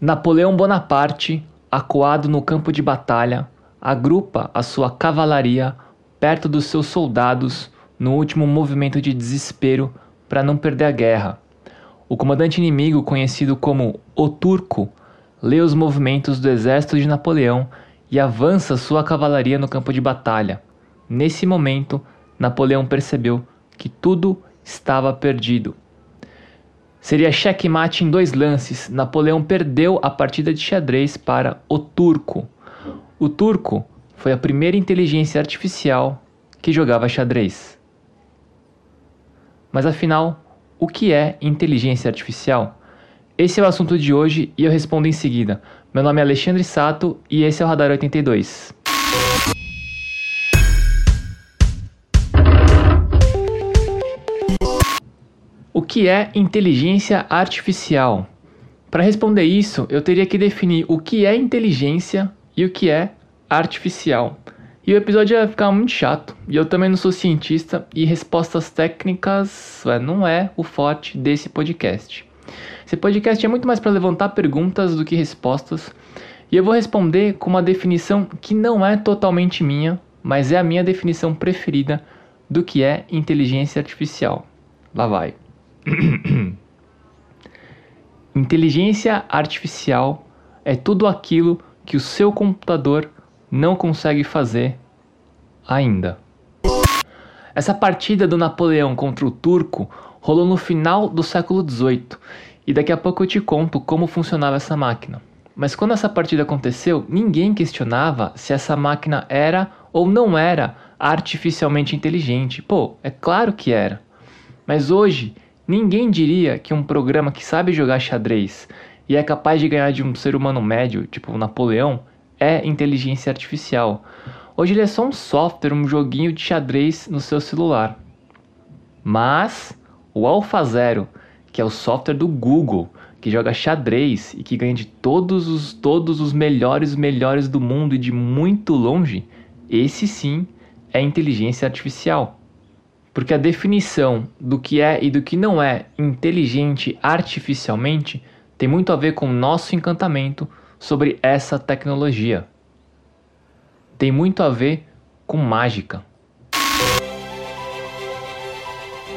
Napoleão Bonaparte, acuado no campo de batalha, agrupa a sua cavalaria perto dos seus soldados no último movimento de desespero para não perder a guerra. O comandante inimigo, conhecido como o Turco, lê os movimentos do exército de Napoleão e avança sua cavalaria no campo de batalha. Nesse momento, Napoleão percebeu que tudo estava perdido. Seria checkmate em dois lances. Napoleão perdeu a partida de xadrez para o turco. O turco foi a primeira inteligência artificial que jogava xadrez. Mas afinal, o que é inteligência artificial? Esse é o assunto de hoje e eu respondo em seguida. Meu nome é Alexandre Sato e esse é o Radar 82. Que é inteligência artificial? Para responder isso, eu teria que definir o que é inteligência e o que é artificial. E o episódio ia ficar muito chato. E eu também não sou cientista e respostas técnicas não é o forte desse podcast. Esse podcast é muito mais para levantar perguntas do que respostas. E eu vou responder com uma definição que não é totalmente minha, mas é a minha definição preferida do que é inteligência artificial. Lá vai. Inteligência artificial é tudo aquilo que o seu computador não consegue fazer ainda. Essa partida do Napoleão contra o turco rolou no final do século XVIII e daqui a pouco eu te conto como funcionava essa máquina. Mas quando essa partida aconteceu, ninguém questionava se essa máquina era ou não era artificialmente inteligente. Pô, é claro que era. Mas hoje Ninguém diria que um programa que sabe jogar xadrez e é capaz de ganhar de um ser humano médio, tipo Napoleão, é inteligência artificial. Hoje ele é só um software, um joguinho de xadrez no seu celular. Mas o AlphaZero, que é o software do Google, que joga xadrez e que ganha de todos os todos os melhores melhores do mundo e de muito longe, esse sim é inteligência artificial. Porque a definição do que é e do que não é inteligente artificialmente tem muito a ver com o nosso encantamento sobre essa tecnologia. Tem muito a ver com mágica.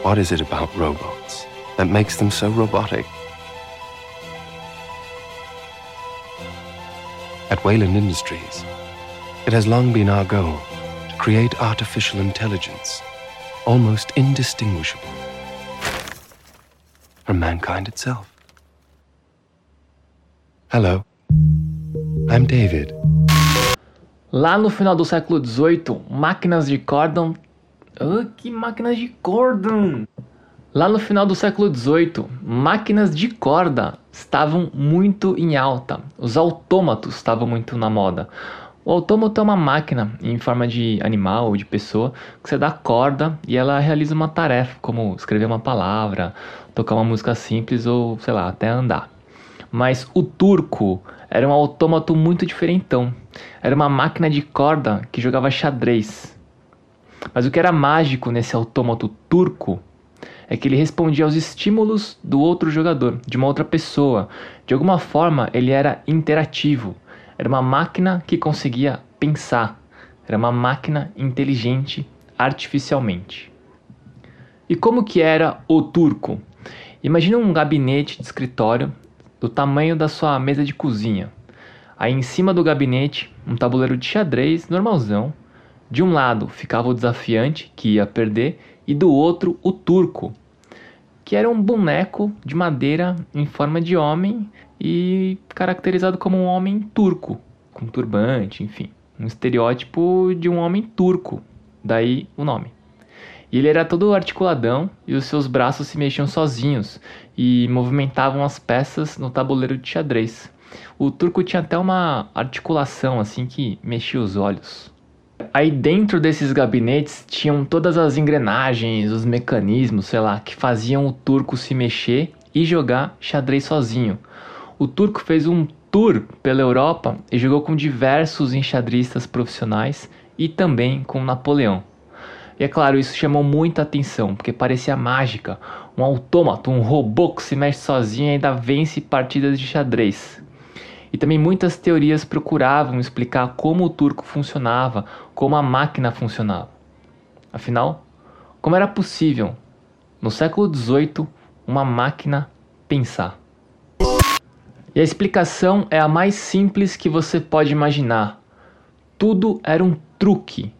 What is it about robots that makes them so robotic? At Wayland Industries, it has long been our goal to create artificial intelligence almost indistinguishable from mankind itself. Hello, I'm David. Lá no final do século XVIII, máquinas de cordão. Oh, que máquinas de cordão! Lá no final do século XVIII, máquinas de corda estavam muito em alta. Os autômatos estavam muito na moda. O autômato é uma máquina em forma de animal ou de pessoa que você dá corda e ela realiza uma tarefa, como escrever uma palavra, tocar uma música simples ou, sei lá, até andar. Mas o turco era um autômato muito diferentão. Era uma máquina de corda que jogava xadrez. Mas o que era mágico nesse autômato turco é que ele respondia aos estímulos do outro jogador, de uma outra pessoa. De alguma forma, ele era interativo. Era uma máquina que conseguia pensar. Era uma máquina inteligente artificialmente. E como que era o turco? Imagina um gabinete de escritório do tamanho da sua mesa de cozinha. Aí em cima do gabinete, um tabuleiro de xadrez normalzão. De um lado ficava o desafiante, que ia perder, e do outro o turco, que era um boneco de madeira em forma de homem e caracterizado como um homem turco, com turbante, enfim, um estereótipo de um homem turco, daí o nome. E ele era todo articuladão e os seus braços se mexiam sozinhos e movimentavam as peças no tabuleiro de xadrez. O turco tinha até uma articulação assim que mexia os olhos. Aí dentro desses gabinetes tinham todas as engrenagens, os mecanismos, sei lá, que faziam o turco se mexer e jogar xadrez sozinho o turco fez um tour pela Europa e jogou com diversos enxadristas profissionais e também com Napoleão. E é claro, isso chamou muita atenção, porque parecia mágica, um autômato, um robô que se mexe sozinho e ainda vence partidas de xadrez. E também muitas teorias procuravam explicar como o turco funcionava, como a máquina funcionava. Afinal, como era possível, no século XVIII, uma máquina pensar? E a explicação é a mais simples que você pode imaginar. Tudo era um truque.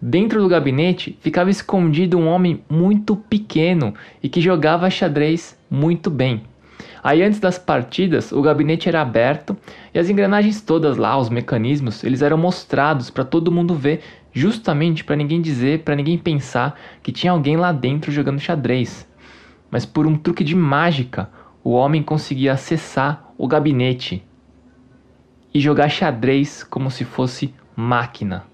Dentro do gabinete ficava escondido um homem muito pequeno e que jogava xadrez muito bem. Aí antes das partidas, o gabinete era aberto e as engrenagens todas lá, os mecanismos, eles eram mostrados para todo mundo ver, justamente para ninguém dizer, para ninguém pensar que tinha alguém lá dentro jogando xadrez. Mas por um truque de mágica, o homem conseguia acessar o gabinete e jogar xadrez como se fosse máquina.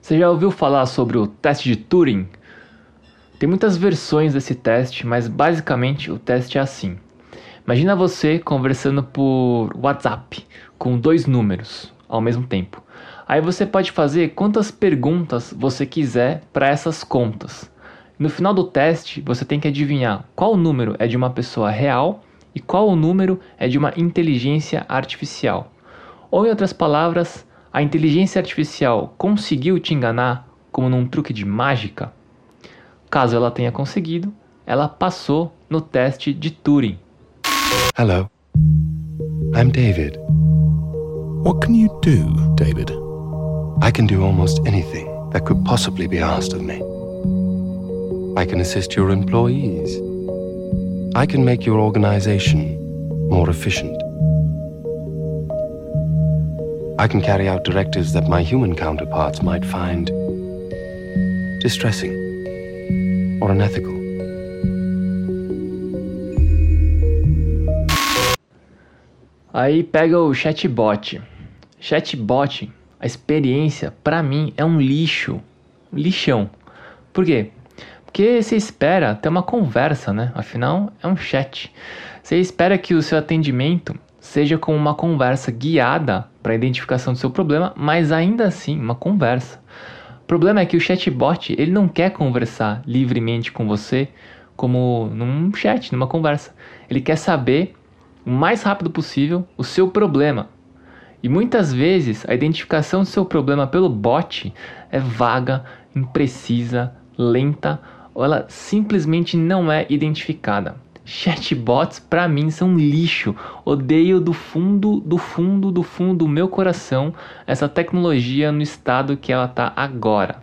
Você já ouviu falar sobre o teste de Turing? Tem muitas versões desse teste, mas basicamente o teste é assim. Imagina você conversando por WhatsApp com dois números ao mesmo tempo. Aí você pode fazer quantas perguntas você quiser para essas contas. No final do teste, você tem que adivinhar qual número é de uma pessoa real e qual o número é de uma inteligência artificial. Ou, em outras palavras, a inteligência artificial conseguiu te enganar como num truque de mágica? Caso ela tenha conseguido, ela passou no teste de Turing. Hello. I'm David. What can you do, David? I can do almost anything that could possibly be asked of me. I can assist your employees. I can make your organization more efficient. I can carry out directives that my human counterparts might find distressing or unethical. Aí pega o chatbot. Chatbot, a experiência para mim é um lixo, lixão. Por quê? Porque você espera ter uma conversa, né? Afinal, é um chat. Você espera que o seu atendimento seja como uma conversa guiada para a identificação do seu problema, mas ainda assim uma conversa. O problema é que o chatbot ele não quer conversar livremente com você como num chat, numa conversa. Ele quer saber o mais rápido possível o seu problema. E muitas vezes a identificação do seu problema pelo bot é vaga, imprecisa, lenta ou ela simplesmente não é identificada. Chatbots para mim são lixo. Odeio do fundo, do fundo, do fundo do meu coração essa tecnologia no estado que ela está agora.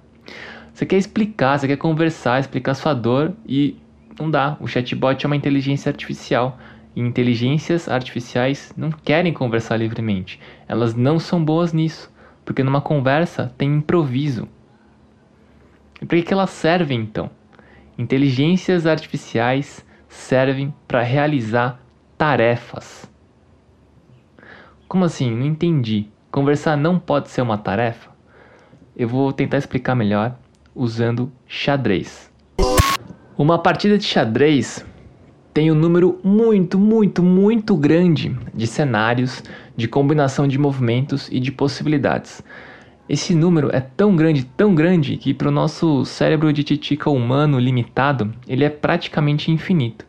Você quer explicar, você quer conversar, explicar sua dor e não dá. O chatbot é uma inteligência artificial. E inteligências artificiais não querem conversar livremente. Elas não são boas nisso, porque numa conversa tem improviso. E para que elas servem então? Inteligências artificiais servem para realizar tarefas. Como assim? Não entendi. Conversar não pode ser uma tarefa? Eu vou tentar explicar melhor usando xadrez. Uma partida de xadrez tem um número muito, muito, muito grande de cenários, de combinação de movimentos e de possibilidades. Esse número é tão grande, tão grande, que para o nosso cérebro de titica humano limitado, ele é praticamente infinito.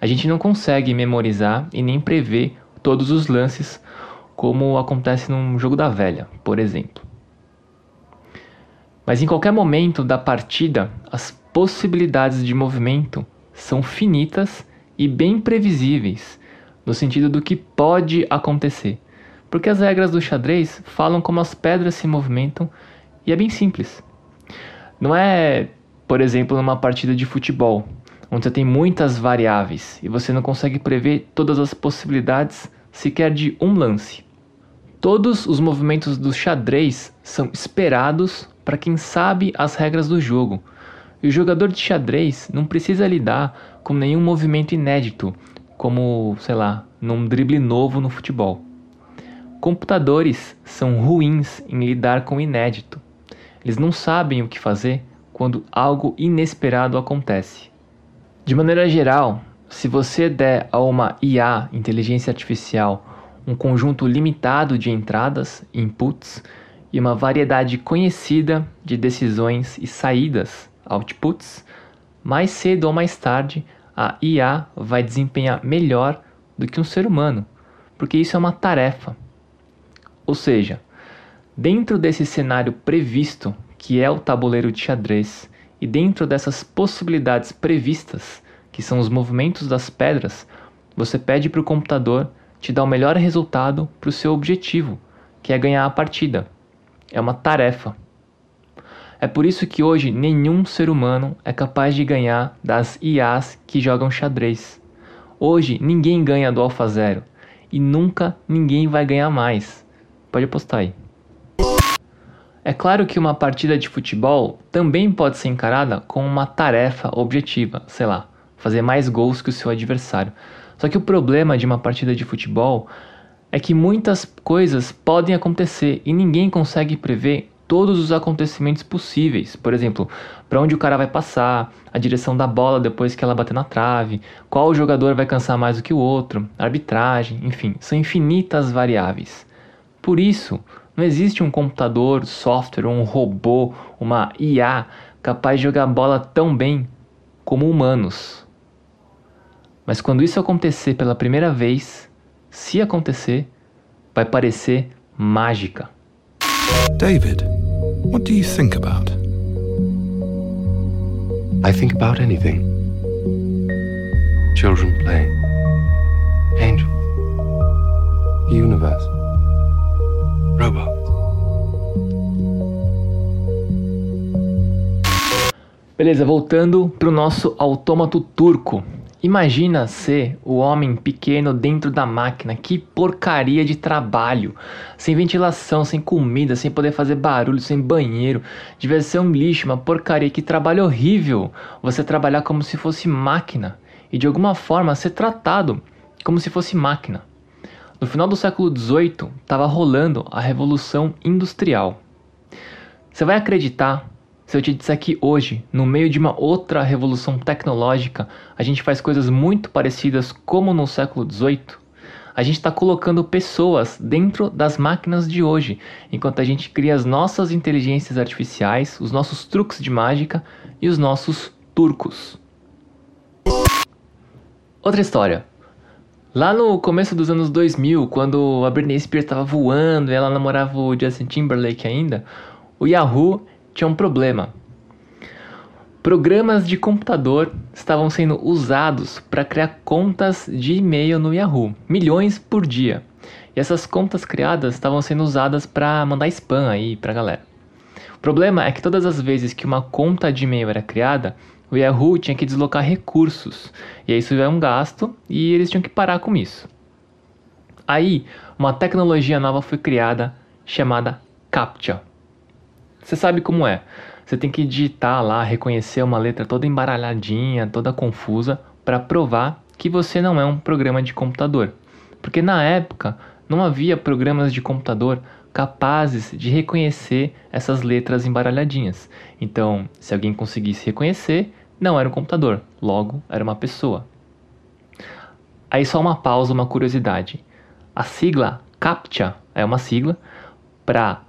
A gente não consegue memorizar e nem prever todos os lances, como acontece num jogo da velha, por exemplo. Mas em qualquer momento da partida, as possibilidades de movimento são finitas e bem previsíveis, no sentido do que pode acontecer. Porque as regras do xadrez falam como as pedras se movimentam e é bem simples. Não é, por exemplo, numa partida de futebol, onde você tem muitas variáveis e você não consegue prever todas as possibilidades sequer de um lance. Todos os movimentos do xadrez são esperados para quem sabe as regras do jogo. E o jogador de xadrez não precisa lidar com nenhum movimento inédito, como, sei lá, num drible novo no futebol. Computadores são ruins em lidar com o inédito. Eles não sabem o que fazer quando algo inesperado acontece. De maneira geral, se você der a uma IA, inteligência artificial, um conjunto limitado de entradas, inputs, e uma variedade conhecida de decisões e saídas, outputs, mais cedo ou mais tarde a IA vai desempenhar melhor do que um ser humano porque isso é uma tarefa. Ou seja, dentro desse cenário previsto, que é o tabuleiro de xadrez, e dentro dessas possibilidades previstas, que são os movimentos das pedras, você pede para o computador te dar o melhor resultado para o seu objetivo, que é ganhar a partida. É uma tarefa. É por isso que hoje nenhum ser humano é capaz de ganhar das IAs que jogam xadrez. Hoje ninguém ganha do AlphaZero e nunca ninguém vai ganhar mais. Pode apostar aí. É claro que uma partida de futebol também pode ser encarada como uma tarefa objetiva, sei lá, fazer mais gols que o seu adversário. Só que o problema de uma partida de futebol é que muitas coisas podem acontecer e ninguém consegue prever todos os acontecimentos possíveis. Por exemplo, para onde o cara vai passar, a direção da bola depois que ela bater na trave, qual jogador vai cansar mais do que o outro, arbitragem, enfim, são infinitas variáveis. Por isso, não existe um computador, software, um robô, uma IA capaz de jogar bola tão bem como humanos. Mas quando isso acontecer pela primeira vez, se acontecer, vai parecer mágica. David, what do you think about? I think about anything. Children playing. Angels. The universe. Beleza, voltando pro nosso autômato turco. Imagina ser o homem pequeno dentro da máquina, que porcaria de trabalho. Sem ventilação, sem comida, sem poder fazer barulho, sem banheiro. Devia ser um lixo, uma porcaria, que trabalho horrível. Você trabalhar como se fosse máquina e de alguma forma ser tratado como se fosse máquina. No final do século XVIII, estava rolando a Revolução Industrial. Você vai acreditar se eu te disser que hoje, no meio de uma outra revolução tecnológica, a gente faz coisas muito parecidas como no século XVIII, a gente está colocando pessoas dentro das máquinas de hoje, enquanto a gente cria as nossas inteligências artificiais, os nossos truques de mágica e os nossos turcos. Outra história. Lá no começo dos anos 2000, quando a Britney Spears estava voando e ela namorava o Justin Timberlake ainda, o Yahoo tinha um problema. Programas de computador estavam sendo usados para criar contas de e-mail no Yahoo, milhões por dia. E essas contas criadas estavam sendo usadas para mandar spam aí para galera. O problema é que todas as vezes que uma conta de e-mail era criada, o Yahoo tinha que deslocar recursos, e isso é um gasto, e eles tinham que parar com isso. Aí, uma tecnologia nova foi criada chamada CAPTCHA. Você sabe como é. Você tem que digitar lá, reconhecer uma letra toda embaralhadinha, toda confusa, para provar que você não é um programa de computador. Porque na época não havia programas de computador capazes de reconhecer essas letras embaralhadinhas. Então, se alguém conseguisse reconhecer, não era um computador, logo era uma pessoa. Aí só uma pausa, uma curiosidade. A sigla CAPTCHA é uma sigla para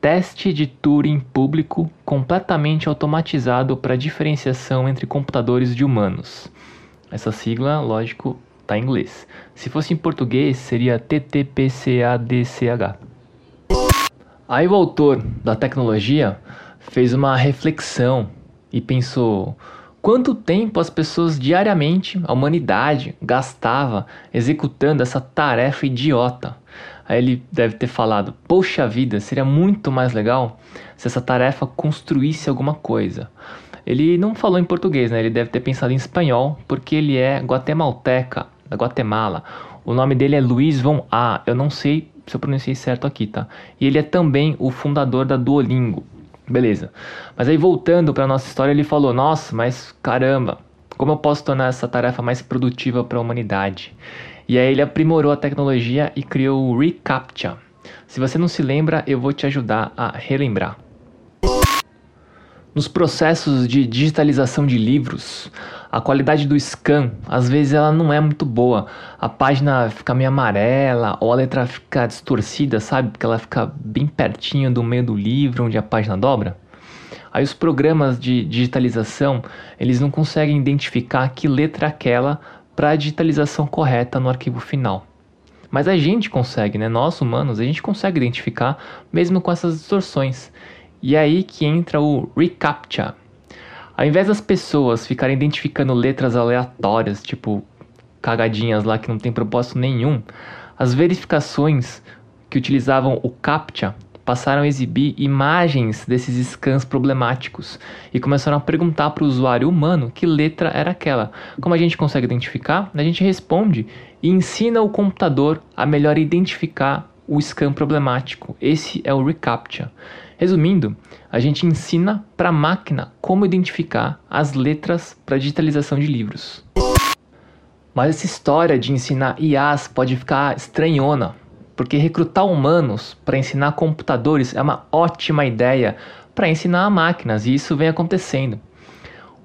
Teste de Turing público completamente automatizado para diferenciação entre computadores de humanos. Essa sigla, lógico, está em inglês. Se fosse em português, seria TTPCADCH. Aí o autor da tecnologia fez uma reflexão e pensou: quanto tempo as pessoas diariamente, a humanidade, gastava executando essa tarefa idiota? Aí ele deve ter falado: Poxa vida, seria muito mais legal se essa tarefa construísse alguma coisa. Ele não falou em português, né? Ele deve ter pensado em espanhol, porque ele é guatemalteca, da Guatemala. O nome dele é Luiz von A. Eu não sei se eu pronunciei certo aqui, tá? E ele é também o fundador da Duolingo. Beleza. Mas aí voltando para nossa história, ele falou: "Nossa, mas caramba, como eu posso tornar essa tarefa mais produtiva para a humanidade?" E aí ele aprimorou a tecnologia e criou o reCAPTCHA. Se você não se lembra, eu vou te ajudar a relembrar. Nos processos de digitalização de livros, a qualidade do scan, às vezes ela não é muito boa. A página fica meio amarela ou a letra fica distorcida, sabe? Porque ela fica bem pertinho do meio do livro onde a página dobra. Aí os programas de digitalização, eles não conseguem identificar que letra é aquela para a digitalização correta no arquivo final. Mas a gente consegue, né? Nós humanos, a gente consegue identificar mesmo com essas distorções. E é aí que entra o reCAPTCHA. Ao invés das pessoas ficarem identificando letras aleatórias, tipo cagadinhas lá que não tem propósito nenhum, as verificações que utilizavam o CAPTCHA passaram a exibir imagens desses scans problemáticos e começaram a perguntar para o usuário humano que letra era aquela. Como a gente consegue identificar? A gente responde e ensina o computador a melhor identificar o scan problemático. Esse é o reCAPTCHA. Resumindo, a gente ensina para a máquina como identificar as letras para digitalização de livros. Mas essa história de ensinar IAs pode ficar estranhona, porque recrutar humanos para ensinar computadores é uma ótima ideia para ensinar máquinas, e isso vem acontecendo.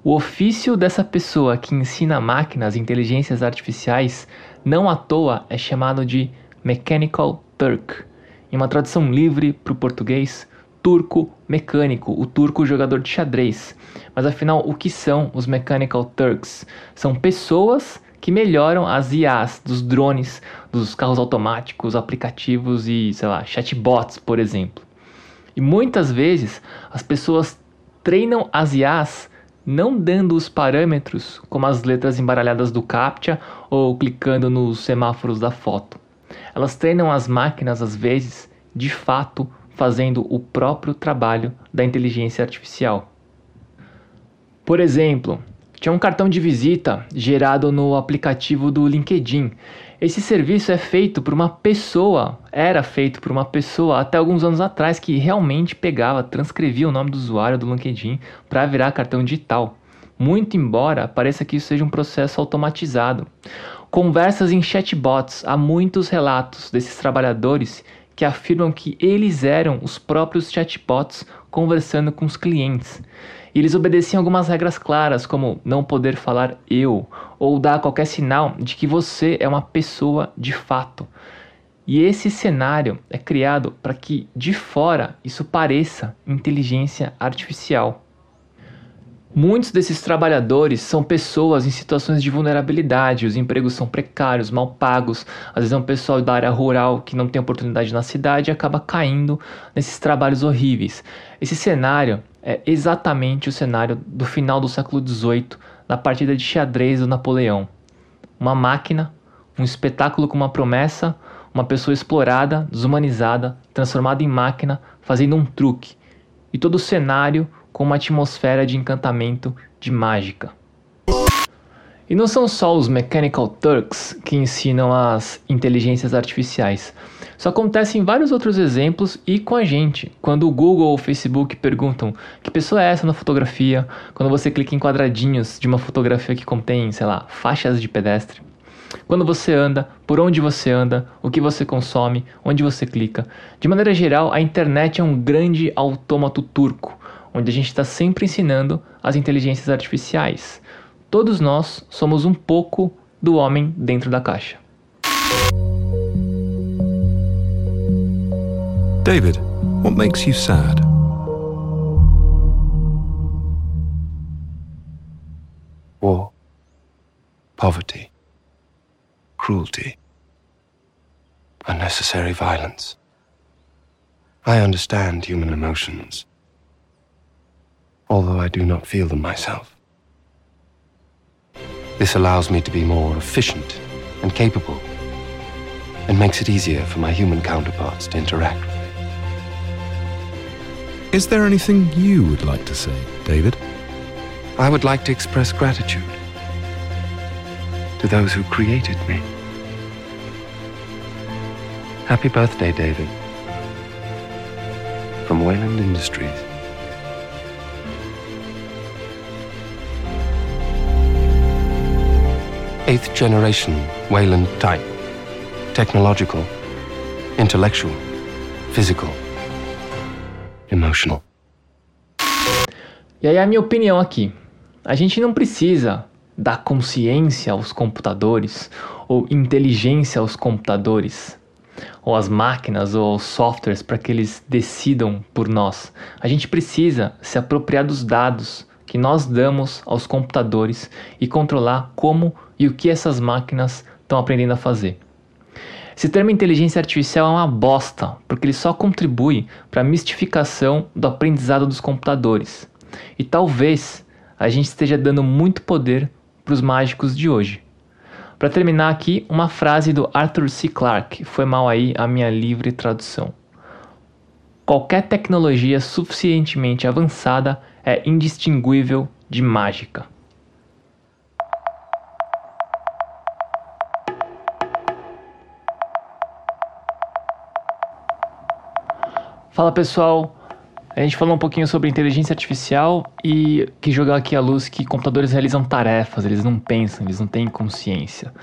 O ofício dessa pessoa que ensina máquinas inteligências artificiais não à toa é chamado de Mechanical Turk. Em uma tradução livre para o português, turco mecânico, o turco jogador de xadrez. Mas afinal, o que são os Mechanical Turks? São pessoas que melhoram as IAs dos drones, dos carros automáticos, aplicativos e, sei lá, chatbots, por exemplo. E muitas vezes as pessoas treinam as IAs não dando os parâmetros, como as letras embaralhadas do CAPTCHA ou clicando nos semáforos da foto. Elas treinam as máquinas, às vezes, de fato, fazendo o próprio trabalho da inteligência artificial. Por exemplo, tinha um cartão de visita gerado no aplicativo do LinkedIn. Esse serviço é feito por uma pessoa, era feito por uma pessoa até alguns anos atrás que realmente pegava, transcrevia o nome do usuário do LinkedIn para virar cartão digital. Muito embora pareça que isso seja um processo automatizado. Conversas em chatbots, há muitos relatos desses trabalhadores que afirmam que eles eram os próprios chatbots conversando com os clientes. E eles obedeciam algumas regras claras, como não poder falar eu, ou dar qualquer sinal de que você é uma pessoa de fato. E esse cenário é criado para que de fora isso pareça inteligência artificial. Muitos desses trabalhadores são pessoas em situações de vulnerabilidade, os empregos são precários, mal pagos, às vezes é um pessoal da área rural que não tem oportunidade na cidade e acaba caindo nesses trabalhos horríveis. Esse cenário é exatamente o cenário do final do século XVIII, na partida de xadrez do Napoleão. Uma máquina, um espetáculo com uma promessa, uma pessoa explorada, desumanizada, transformada em máquina, fazendo um truque. E todo o cenário com uma atmosfera de encantamento, de mágica. E não são só os Mechanical Turks que ensinam as inteligências artificiais. Isso acontece em vários outros exemplos e com a gente. Quando o Google ou o Facebook perguntam que pessoa é essa na fotografia, quando você clica em quadradinhos de uma fotografia que contém, sei lá, faixas de pedestre. Quando você anda, por onde você anda, o que você consome, onde você clica. De maneira geral, a internet é um grande autômato turco onde a gente está sempre ensinando as inteligências artificiais. Todos nós somos um pouco do homem dentro da caixa. David, what makes you sad? War, poverty, cruelty, unnecessary violence. I understand human emotions. Although I do not feel them myself. This allows me to be more efficient and capable, and makes it easier for my human counterparts to interact with me. Is there anything you would like to say, David? I would like to express gratitude to those who created me. Happy birthday, David. From Wayland Industries. Eighth generation Wayland type. Technological, intellectual, physical, emotional. E aí a minha opinião aqui. A gente não precisa dar consciência aos computadores ou inteligência aos computadores ou às máquinas ou aos softwares para que eles decidam por nós. A gente precisa se apropriar dos dados que nós damos aos computadores e controlar como e o que essas máquinas estão aprendendo a fazer. Esse termo inteligência artificial é uma bosta, porque ele só contribui para a mistificação do aprendizado dos computadores. E talvez a gente esteja dando muito poder para os mágicos de hoje. Para terminar aqui, uma frase do Arthur C. Clarke, foi mal aí a minha livre tradução. Qualquer tecnologia suficientemente avançada é indistinguível de mágica. Fala pessoal, a gente falou um pouquinho sobre inteligência artificial e que jogar aqui à luz que computadores realizam tarefas, eles não pensam, eles não têm consciência.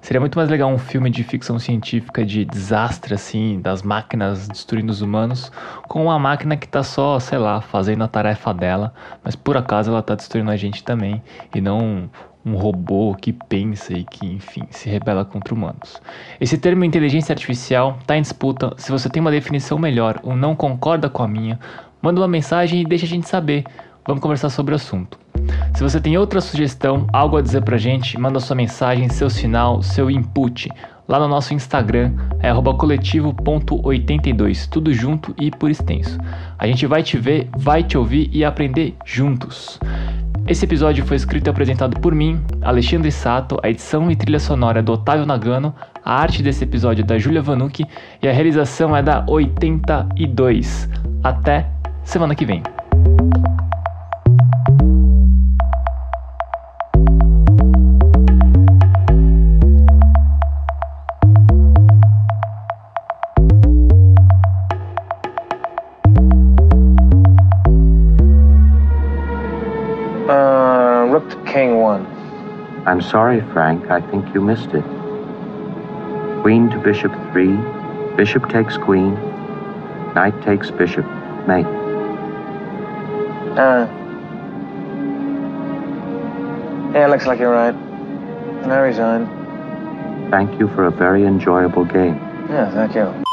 Seria muito mais legal um filme de ficção científica de desastre, assim, das máquinas destruindo os humanos, com uma máquina que tá só, sei lá, fazendo a tarefa dela, mas por acaso ela tá destruindo a gente também, e não um robô que pensa e que, enfim, se rebela contra humanos. Esse termo inteligência artificial está em disputa. Se você tem uma definição melhor ou não concorda com a minha, manda uma mensagem e deixa a gente saber. Vamos conversar sobre o assunto. Se você tem outra sugestão, algo a dizer pra gente, manda sua mensagem, seu sinal, seu input. Lá no nosso Instagram é coletivo.82, tudo junto e por extenso. A gente vai te ver, vai te ouvir e aprender juntos. Esse episódio foi escrito e apresentado por mim, Alexandre Sato, a edição e trilha sonora é do Otávio Nagano, a arte desse episódio é da Julia Vanucci e a realização é da 82. Até semana que vem. I'm sorry, Frank. I think you missed it. Queen to bishop 3. Bishop takes queen. Knight takes bishop. Mate. Uh. Yeah, looks like you're right. I resign. Thank you for a very enjoyable game. Yeah, thank you.